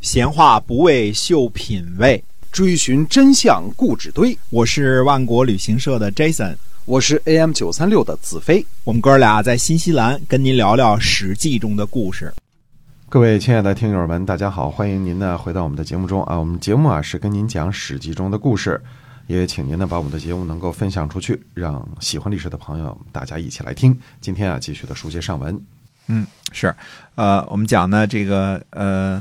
闲话不为秀品味，追寻真相故纸堆。我是万国旅行社的 Jason，我是 AM 九三六的子飞。我们哥俩在新西兰跟您聊聊《史记》中的故事。各位亲爱的听友们，大家好，欢迎您呢回到我们的节目中啊。我们节目啊是跟您讲《史记》中的故事，也请您呢把我们的节目能够分享出去，让喜欢历史的朋友大家一起来听。今天啊，继续的书接上文。嗯，是，呃，我们讲呢这个呃，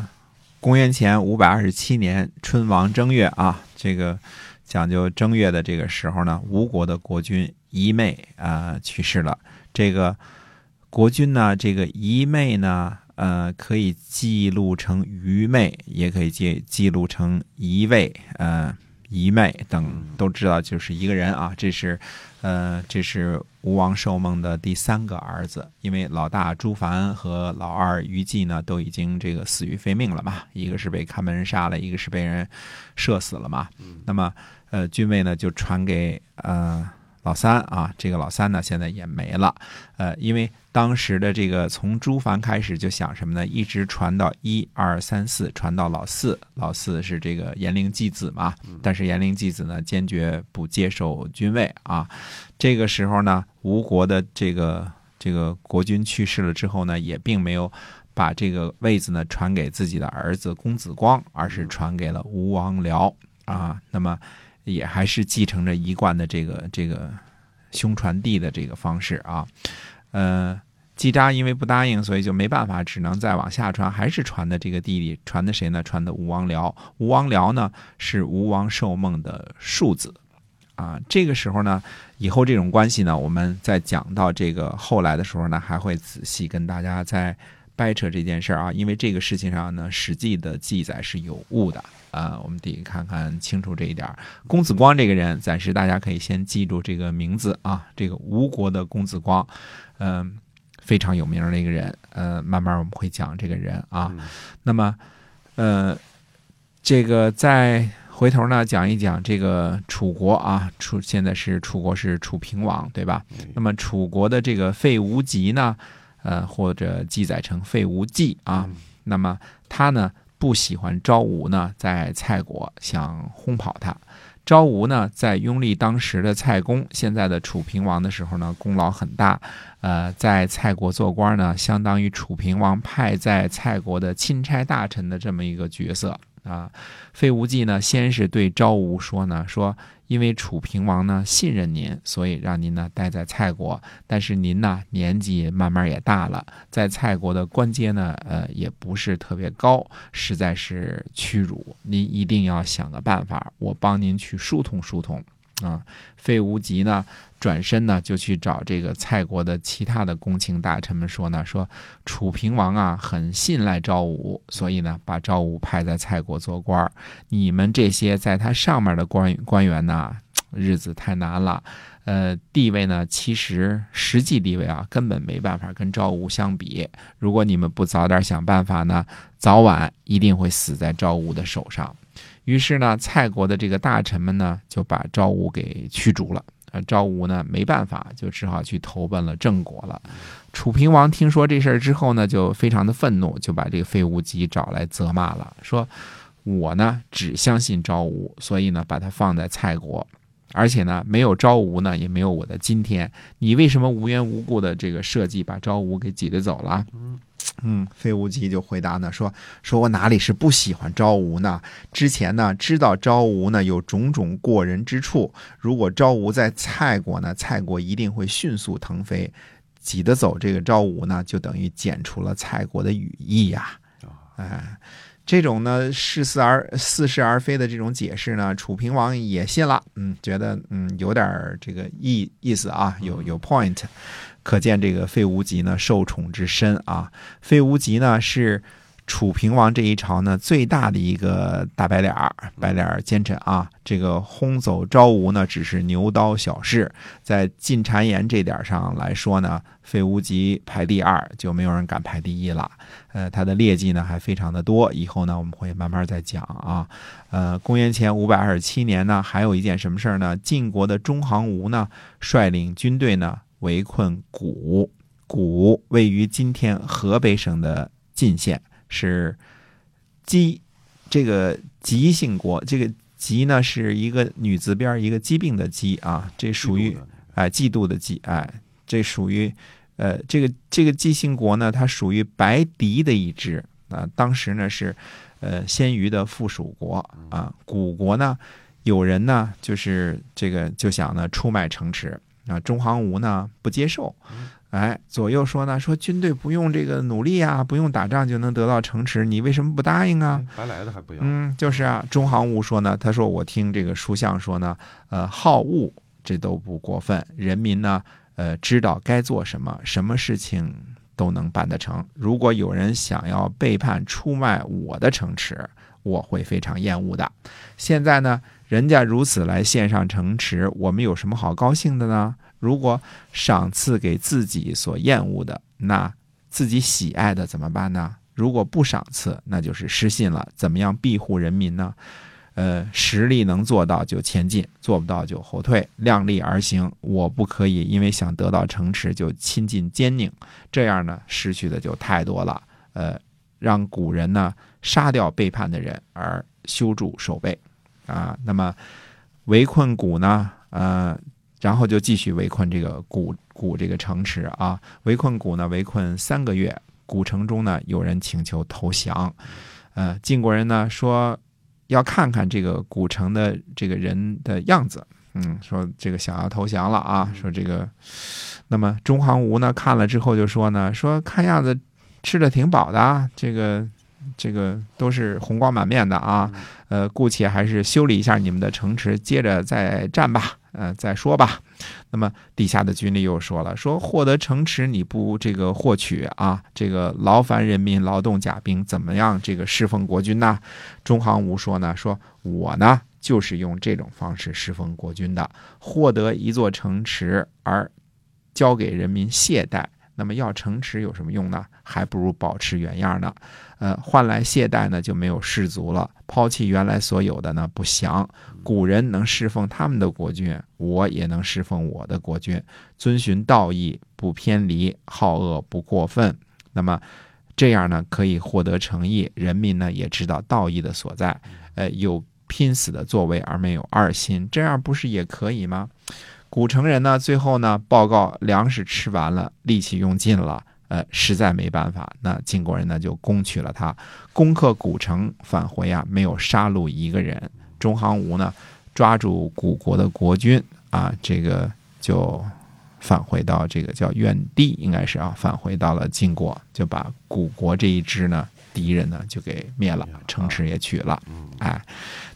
公元前五百二十七年春王正月啊，这个讲究正月的这个时候呢，吴国的国君夷妹啊去世了。这个国君呢，这个夷妹呢。呃，可以记录成愚昧，也可以记记录成一位，呃，一妹等都知道，就是一个人啊。这是，呃，这是吴王寿梦的第三个儿子，因为老大朱凡和老二虞姬呢都已经这个死于非命了嘛，一个是被看门人杀了，一个是被人射死了嘛。那么，呃，君位呢就传给呃。老三啊，这个老三呢，现在也没了，呃，因为当时的这个从朱凡开始就想什么呢？一直传到一二三四，传到老四，老四是这个延陵继子嘛，但是延陵继子呢，坚决不接受君位啊。这个时候呢，吴国的这个这个国君去世了之后呢，也并没有把这个位子呢传给自己的儿子公子光，而是传给了吴王僚啊。那么。也还是继承着一贯的这个这个兄传弟的这个方式啊，呃，季札因为不答应，所以就没办法，只能再往下传，还是传的这个弟弟，传的谁呢？传的吴王僚。吴王僚呢是吴王寿梦的庶子啊。这个时候呢，以后这种关系呢，我们在讲到这个后来的时候呢，还会仔细跟大家再掰扯这件事儿啊，因为这个事情上呢，史记的记载是有误的。啊，我们得看看清楚这一点。公子光这个人，暂时大家可以先记住这个名字啊，这个吴国的公子光，嗯，非常有名的一个人。呃，慢慢我们会讲这个人啊。那么，呃，这个再回头呢，讲一讲这个楚国啊，楚现在是楚国是楚平王，对吧？那么楚国的这个费无极呢，呃，或者记载成废无忌啊，那么他呢？不喜欢昭武呢，在蔡国想轰跑他。昭武呢，在拥立当时的蔡公，现在的楚平王的时候呢，功劳很大。呃，在蔡国做官呢，相当于楚平王派在蔡国的钦差大臣的这么一个角色啊。费无忌呢，先是对昭武说呢，说。因为楚平王呢信任您，所以让您呢待在蔡国。但是您呢年纪慢慢也大了，在蔡国的官阶呢，呃，也不是特别高，实在是屈辱。您一定要想个办法，我帮您去疏通疏通。啊，费无极呢，转身呢就去找这个蔡国的其他的公卿大臣们说呢，说楚平王啊很信赖赵武，所以呢把赵武派在蔡国做官你们这些在他上面的官官员呢，日子太难了，呃，地位呢其实实际地位啊根本没办法跟赵武相比。如果你们不早点想办法呢，早晚一定会死在赵武的手上。于是呢，蔡国的这个大臣们呢，就把昭武给驱逐了。啊，赵武呢没办法，就只好去投奔了郑国了。楚平王听说这事儿之后呢，就非常的愤怒，就把这个费无极找来责骂了，说：“我呢只相信昭武，所以呢把他放在蔡国，而且呢没有昭武呢，也没有我的今天。你为什么无缘无故的这个设计把昭武给挤得走了？”嗯，费无极就回答呢，说说我哪里是不喜欢昭武呢？之前呢，知道昭武呢有种种过人之处。如果昭武在蔡国呢，蔡国一定会迅速腾飞，挤得走这个昭武呢，就等于剪除了蔡国的羽翼呀。哎，这种呢似是而似是而非的这种解释呢，楚平王也信了。嗯，觉得嗯有点这个意意思啊，有有 point。可见这个费无极呢受宠之深啊！费无极呢是楚平王这一朝呢最大的一个大白脸儿、白脸儿奸臣啊！这个轰走昭吾呢只是牛刀小事，在进谗言这点上来说呢，费无极排第二，就没有人敢排第一了。呃，他的劣迹呢还非常的多，以后呢我们会慢慢再讲啊。呃，公元前五百二十七年呢，还有一件什么事儿呢？晋国的中行吴呢率领军队呢。围困谷，谷位于今天河北省的晋县，是姬这个姬姓国，这个姬呢是一个女字边一个疾病的疾啊，这属于哎嫉妒的嫉，哎，这属于呃这个这个姬姓国呢，它属于白狄的一支啊，当时呢是呃鲜于的附属国啊，古国呢有人呢就是这个就想呢出卖城池啊，中行无呢不接受。哎，左右说呢，说军队不用这个努力啊，不用打仗就能得到城池，你为什么不答应啊？哎白来的还不要，嗯，就是啊，中行无说呢，他说我听这个书相说呢，呃，好恶这都不过分，人民呢，呃，知道该做什么，什么事情都能办得成。如果有人想要背叛出卖我的城池，我会非常厌恶的。现在呢，人家如此来献上城池，我们有什么好高兴的呢？如果赏赐给自己所厌恶的，那自己喜爱的怎么办呢？如果不赏赐，那就是失信了。怎么样庇护人民呢？呃，实力能做到就前进，做不到就后退，量力而行。我不可以因为想得到城池就亲近奸佞，这样呢，失去的就太多了。呃，让古人呢杀掉背叛的人，而修筑守备啊。那么围困古呢，呃，然后就继续围困这个古古这个城池啊。围困古呢，围困三个月。古城中呢，有人请求投降，呃，晋国人呢说要看看这个古城的这个人的样子，嗯，说这个想要投降了啊，说这个，那么中行吴呢看了之后就说呢，说看样子吃的挺饱的啊，这个这个都是红光满面的啊，呃，姑且还是修理一下你们的城池，接着再战吧，呃，再说吧。那么底下的军吏又说了，说获得城池你不这个获取啊，这个劳烦人民劳动甲兵，怎么样这个侍奉国君呢？中行无说呢，说我呢就是用这种方式侍奉国君的，获得一座城池而交给人民懈怠。那么要城池有什么用呢？还不如保持原样呢。呃，换来懈怠呢就没有士卒了，抛弃原来所有的呢不降。古人能侍奉他们的国君，我也能侍奉我的国君，遵循道义，不偏离，好恶不过分。那么这样呢可以获得诚意，人民呢也知道道义的所在。呃，有拼死的作为而没有二心，这样不是也可以吗？古城人呢，最后呢报告粮食吃完了，力气用尽了，呃，实在没办法，那晋国人呢就攻取了他，攻克古城，返回啊，没有杀戮一个人。中行无呢抓住古国的国君啊，这个就返回到这个叫苑地，应该是啊，返回到了晋国，就把古国这一支呢敌人呢就给灭了，城池也取了。哎，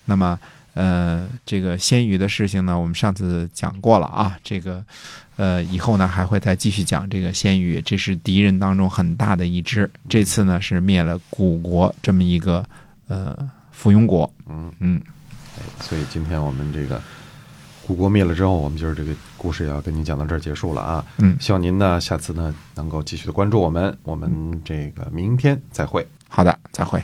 那么。呃，这个鲜鱼的事情呢，我们上次讲过了啊。这个，呃，以后呢还会再继续讲这个鲜鱼，这是敌人当中很大的一支。这次呢是灭了古国这么一个呃附庸国。嗯嗯，所以今天我们这个古国灭了之后，我们就是这个故事也要跟您讲到这儿结束了啊。嗯希望您呢下次呢能够继续的关注我们，我们这个明天再会。好的，再会。